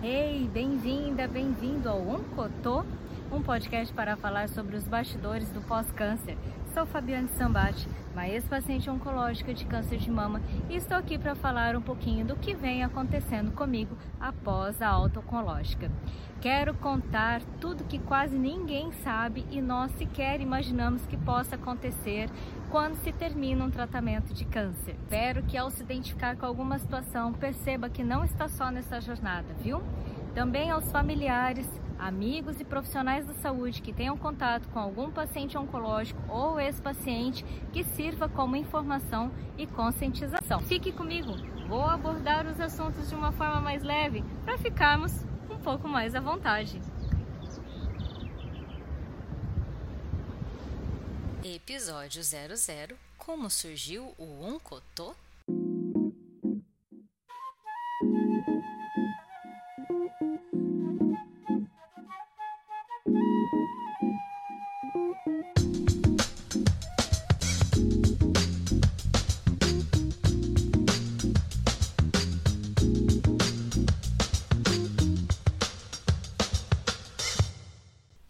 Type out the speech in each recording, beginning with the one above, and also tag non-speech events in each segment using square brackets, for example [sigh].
Ei, bem-vinda, bem-vindo ao Oncotô, um podcast para falar sobre os bastidores do pós-câncer. Sou Fabiane Sambate, uma ex-paciente oncológica de câncer de mama e estou aqui para falar um pouquinho do que vem acontecendo comigo após a alta oncológica. Quero contar tudo que quase ninguém sabe e nós sequer imaginamos que possa acontecer quando se termina um tratamento de câncer. Espero que ao se identificar com alguma situação perceba que não está só nessa jornada, viu? Também aos familiares, amigos e profissionais da saúde que tenham contato com algum paciente oncológico ou ex-paciente que sirva como informação e conscientização. Fique comigo, vou abordar os assuntos de uma forma mais leve para ficarmos um pouco mais à vontade. Episódio 00 Como surgiu o Oncotô?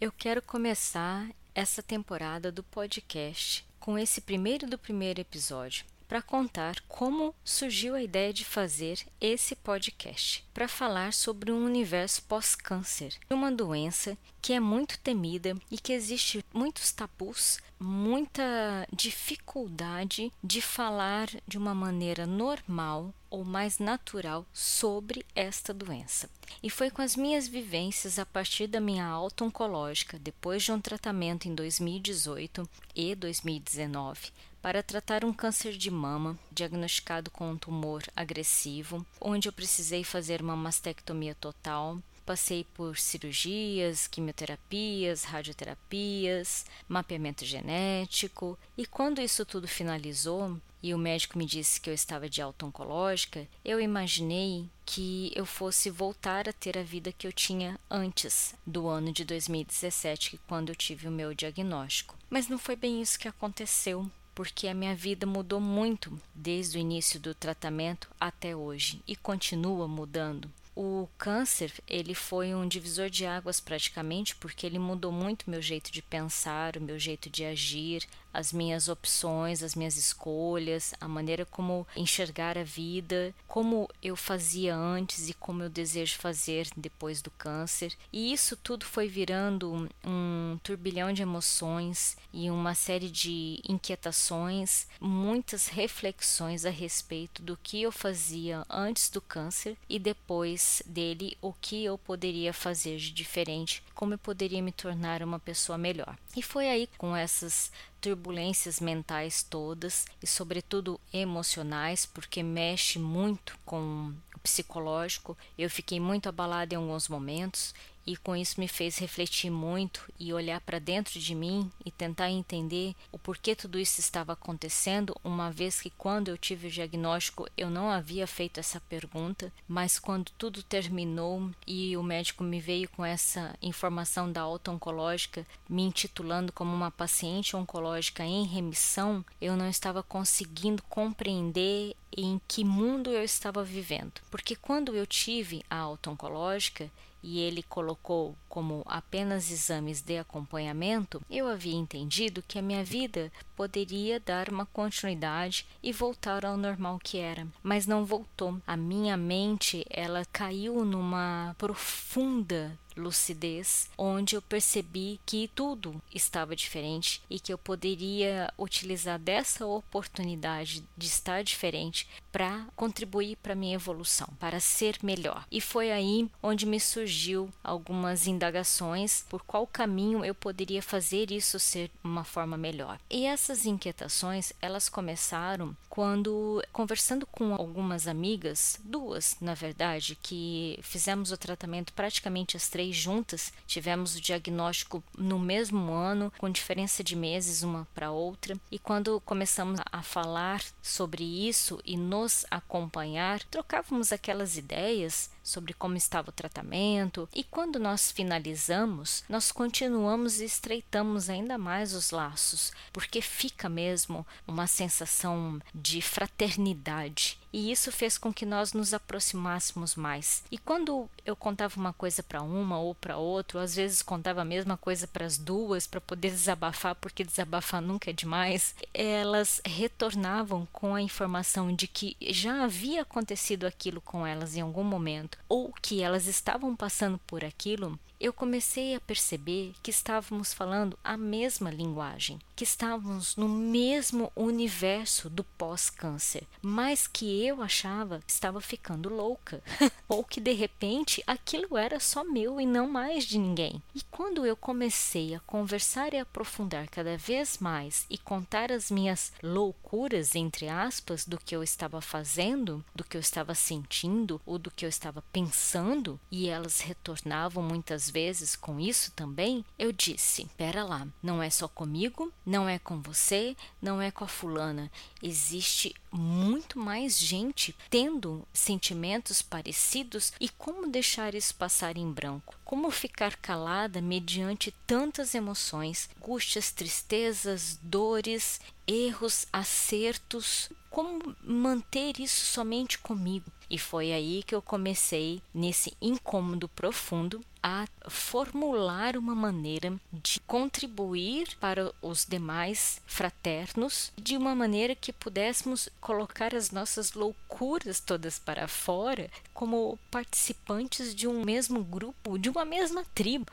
Eu quero começar essa temporada do podcast com esse primeiro do primeiro episódio para contar como surgiu a ideia de fazer esse podcast para falar sobre um universo pós-câncer, uma doença que é muito temida e que existe muitos tabus, muita dificuldade de falar de uma maneira normal ou mais natural sobre esta doença. E foi com as minhas vivências a partir da minha alta oncológica, depois de um tratamento em 2018 e 2019, para tratar um câncer de mama diagnosticado com um tumor agressivo, onde eu precisei fazer uma mastectomia total. Passei por cirurgias, quimioterapias, radioterapias, mapeamento genético, e quando isso tudo finalizou e o médico me disse que eu estava de alta oncológica, eu imaginei que eu fosse voltar a ter a vida que eu tinha antes do ano de 2017, quando eu tive o meu diagnóstico. Mas não foi bem isso que aconteceu porque a minha vida mudou muito desde o início do tratamento até hoje e continua mudando. O câncer, ele foi um divisor de águas praticamente, porque ele mudou muito meu jeito de pensar, o meu jeito de agir, as minhas opções, as minhas escolhas, a maneira como enxergar a vida, como eu fazia antes e como eu desejo fazer depois do câncer. E isso tudo foi virando um turbilhão de emoções e uma série de inquietações, muitas reflexões a respeito do que eu fazia antes do câncer e depois dele, o que eu poderia fazer de diferente, como eu poderia me tornar uma pessoa melhor. E foi aí com essas turbulências mentais todas e, sobretudo, emocionais, porque mexe muito com o psicológico. Eu fiquei muito abalada em alguns momentos e com isso me fez refletir muito e olhar para dentro de mim e tentar entender o porquê tudo isso estava acontecendo, uma vez que quando eu tive o diagnóstico eu não havia feito essa pergunta, mas quando tudo terminou e o médico me veio com essa informação da alta oncológica, me intitulando como uma paciente oncológica em remissão, eu não estava conseguindo compreender em que mundo eu estava vivendo. Porque quando eu tive a alta oncológica, e ele colocou como apenas exames de acompanhamento, eu havia entendido que a minha vida poderia dar uma continuidade e voltar ao normal que era, mas não voltou. A minha mente, ela caiu numa profunda lucidez, onde eu percebi que tudo estava diferente e que eu poderia utilizar dessa oportunidade de estar diferente para contribuir para minha evolução, para ser melhor. E foi aí onde me surgiu algumas indagações por qual caminho eu poderia fazer isso ser uma forma melhor. E essas inquietações, elas começaram quando conversando com algumas amigas, duas, na verdade, que fizemos o tratamento praticamente as três juntas, tivemos o diagnóstico no mesmo ano, com diferença de meses uma para outra, e quando começamos a falar sobre isso e nos acompanhar, trocávamos aquelas ideias sobre como estava o tratamento, e quando nós finalizamos, nós continuamos e estreitamos ainda mais os laços, porque fica mesmo uma sensação de fraternidade e isso fez com que nós nos aproximássemos mais. E quando eu contava uma coisa para uma ou para outra, às vezes contava a mesma coisa para as duas para poder desabafar, porque desabafar nunca é demais, elas retornavam com a informação de que já havia acontecido aquilo com elas em algum momento ou que elas estavam passando por aquilo eu comecei a perceber que estávamos falando a mesma linguagem, que estávamos no mesmo universo do pós-câncer, mas que eu achava que estava ficando louca, [laughs] ou que de repente aquilo era só meu e não mais de ninguém. E quando eu comecei a conversar e aprofundar cada vez mais e contar as minhas loucuras, entre aspas, do que eu estava fazendo, do que eu estava sentindo ou do que eu estava pensando, e elas retornavam muitas vezes com isso também, eu disse: pera lá, não é só comigo, não é com você, não é com a fulana. Existe muito mais gente tendo sentimentos parecidos e como deixar isso passar em branco? Como ficar calada mediante tantas emoções, angústias, tristezas, dores, erros, acertos? Como manter isso somente comigo? E foi aí que eu comecei, nesse incômodo profundo, a formular uma maneira de contribuir para os demais fraternos de uma maneira que pudéssemos colocar as nossas loucuras todas para fora como participantes de um mesmo grupo, de uma mesma tribo,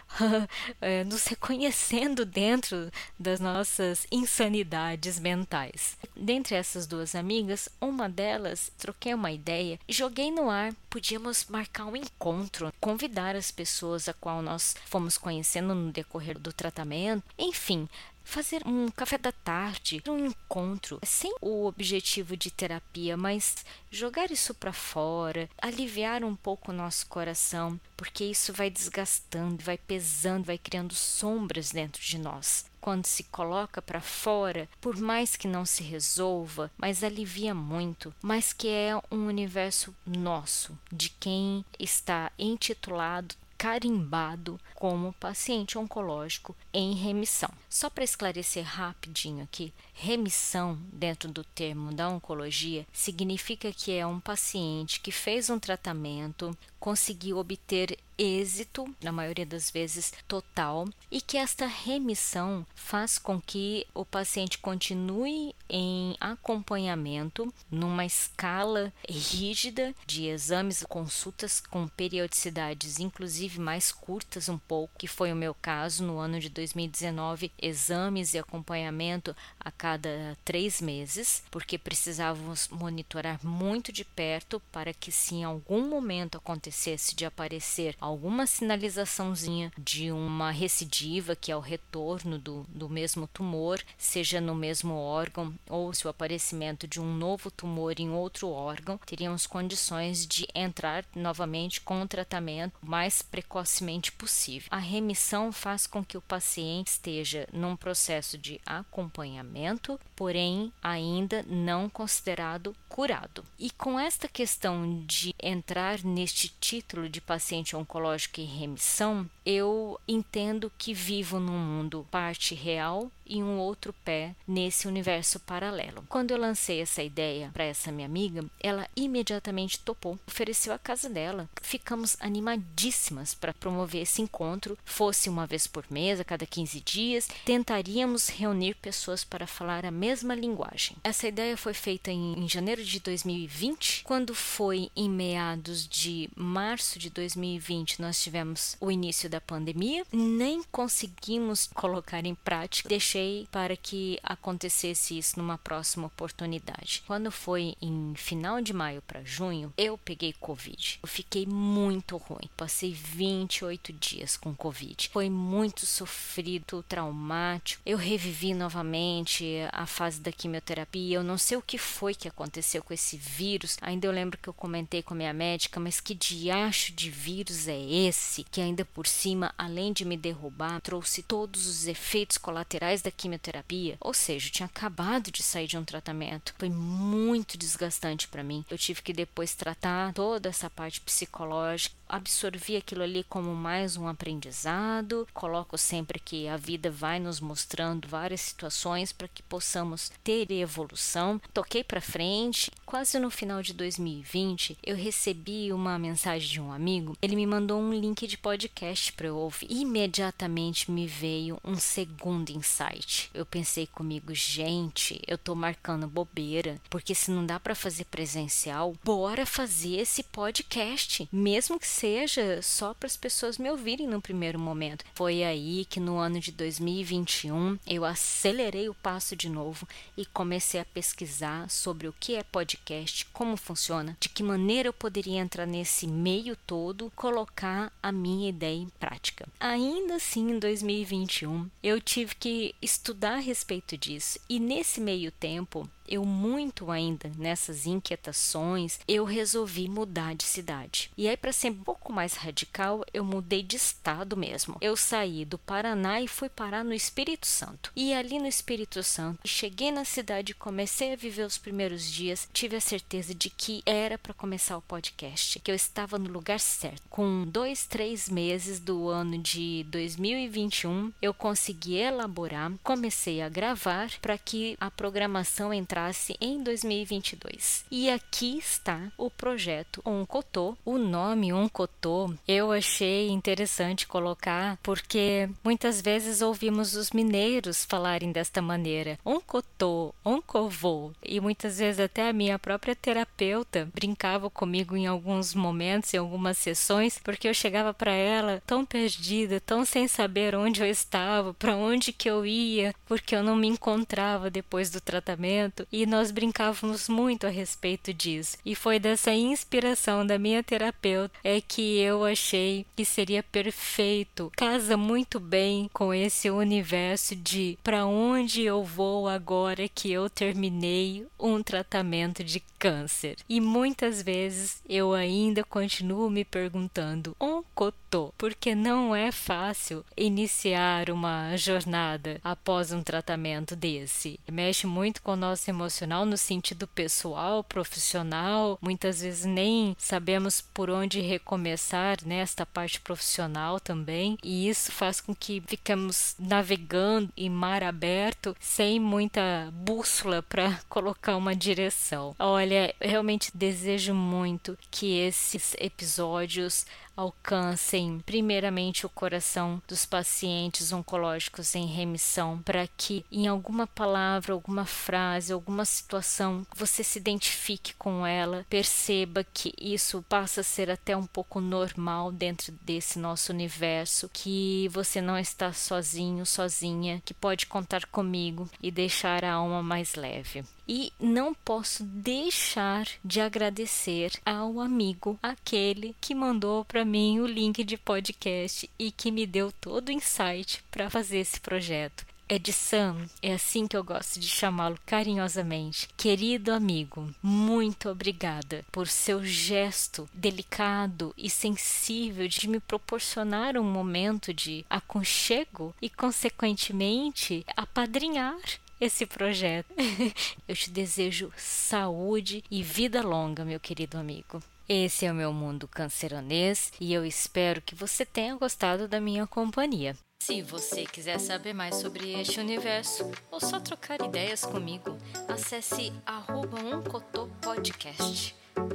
é, [laughs] nos reconhecendo dentro das nossas insanidades mentais. Dentre essas duas amigas, uma delas troquei uma ideia joguei no ar. Podíamos marcar um encontro, convidar as pessoas a qual nós fomos conhecendo no decorrer do tratamento, enfim, fazer um café da tarde, um encontro, sem o objetivo de terapia, mas jogar isso para fora, aliviar um pouco o nosso coração, porque isso vai desgastando, vai pesando, vai criando sombras dentro de nós. Quando se coloca para fora, por mais que não se resolva, mas alivia muito, mas que é um universo nosso, de quem está intitulado carimbado como paciente oncológico em remissão. Só para esclarecer rapidinho aqui, remissão dentro do termo da oncologia significa que é um paciente que fez um tratamento, conseguiu obter êxito, na maioria das vezes total, e que esta remissão faz com que o paciente continue em acompanhamento numa escala rígida de exames e consultas com periodicidades inclusive mais curtas um pouco, que foi o meu caso no ano de 2019, exames e acompanhamento a cada três meses, porque precisávamos monitorar muito de perto para que se em algum momento acontecesse de aparecer alguma sinalizaçãozinha de uma recidiva, que é o retorno do, do mesmo tumor, seja no mesmo órgão, ou se o aparecimento de um novo tumor em outro órgão, teríamos condições de entrar novamente com o tratamento o mais precocemente possível. A remissão faz com que o paciente esteja num processo de acompanhamento, porém ainda não considerado curado. E com esta questão de entrar neste título de paciente oncológico, em remissão, eu entendo que vivo num mundo parte real e um outro pé nesse universo paralelo. Quando eu lancei essa ideia para essa minha amiga, ela imediatamente topou, ofereceu a casa dela. Ficamos animadíssimas para promover esse encontro, fosse uma vez por mês, a cada 15 dias, tentaríamos reunir pessoas para falar a mesma linguagem. Essa ideia foi feita em, em janeiro de 2020, quando foi em meados de março de 2020 nós tivemos o início da pandemia, nem conseguimos colocar em prática. Deixei para que acontecesse isso numa próxima oportunidade. Quando foi em final de maio para junho, eu peguei Covid. Eu fiquei muito ruim. Passei 28 dias com Covid. Foi muito sofrido, traumático. Eu revivi novamente a fase da quimioterapia. Eu não sei o que foi que aconteceu com esse vírus. Ainda eu lembro que eu comentei com a minha médica, mas que diacho de vírus é esse que ainda por cima, além de me derrubar, trouxe todos os efeitos colaterais da quimioterapia, ou seja, eu tinha acabado de sair de um tratamento. Foi muito desgastante para mim. Eu tive que depois tratar toda essa parte psicológica absorvi aquilo ali como mais um aprendizado. Coloco sempre que a vida vai nos mostrando várias situações para que possamos ter evolução. Toquei para frente. Quase no final de 2020, eu recebi uma mensagem de um amigo. Ele me mandou um link de podcast para eu ouvir. Imediatamente me veio um segundo insight. Eu pensei comigo, gente, eu tô marcando bobeira, porque se não dá para fazer presencial, bora fazer esse podcast, mesmo que seja só para as pessoas me ouvirem no primeiro momento. Foi aí que no ano de 2021 eu acelerei o passo de novo e comecei a pesquisar sobre o que é podcast, como funciona, de que maneira eu poderia entrar nesse meio todo, colocar a minha ideia em prática. Ainda assim, em 2021, eu tive que estudar a respeito disso. E nesse meio tempo eu muito ainda nessas inquietações, eu resolvi mudar de cidade. E aí para ser um pouco mais radical, eu mudei de estado mesmo. Eu saí do Paraná e fui parar no Espírito Santo. E ali no Espírito Santo, cheguei na cidade, comecei a viver os primeiros dias, tive a certeza de que era para começar o podcast, que eu estava no lugar certo. Com dois, três meses do ano de 2021, eu consegui elaborar, comecei a gravar para que a programação entrasse entrasse em 2022. E aqui está o projeto Oncotô. O nome Oncotô eu achei interessante colocar porque muitas vezes ouvimos os mineiros falarem desta maneira: Oncotô, Oncovô. E muitas vezes até a minha própria terapeuta brincava comigo em alguns momentos, em algumas sessões, porque eu chegava para ela tão perdida, tão sem saber onde eu estava, para onde que eu ia, porque eu não me encontrava depois do tratamento e nós brincávamos muito a respeito disso. E foi dessa inspiração da minha terapeuta é que eu achei que seria perfeito, casa muito bem com esse universo de para onde eu vou agora que eu terminei um tratamento de câncer. E muitas vezes eu ainda continuo me perguntando cotô, porque não é fácil iniciar uma jornada após um tratamento desse. Mexe muito com o nosso emocional no sentido pessoal, profissional. Muitas vezes nem sabemos por onde recomeçar nesta né, parte profissional também, e isso faz com que ficamos navegando em mar aberto sem muita bússola para [laughs] colocar uma direção. Olha, realmente desejo muito que esses episódios alcancem primeiramente o coração dos pacientes oncológicos em remissão, para que em alguma palavra, alguma frase, alguma situação você se identifique com ela, perceba que isso passa a ser até um pouco normal dentro desse nosso universo, que você não está sozinho, sozinha, que pode contar comigo e deixar a alma mais leve. E não posso deixar de agradecer ao amigo, aquele que mandou para mim o link de podcast e que me deu todo o insight para fazer esse projeto. É de Sam, é assim que eu gosto de chamá-lo carinhosamente. Querido amigo, muito obrigada por seu gesto delicado e sensível de me proporcionar um momento de aconchego e, consequentemente, apadrinhar esse projeto. [laughs] Eu te desejo saúde e vida longa, meu querido amigo. Esse é o meu mundo canceronês e eu espero que você tenha gostado da minha companhia. Se você quiser saber mais sobre este universo ou só trocar ideias comigo, acesse arroba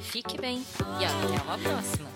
Fique bem e até uma próxima!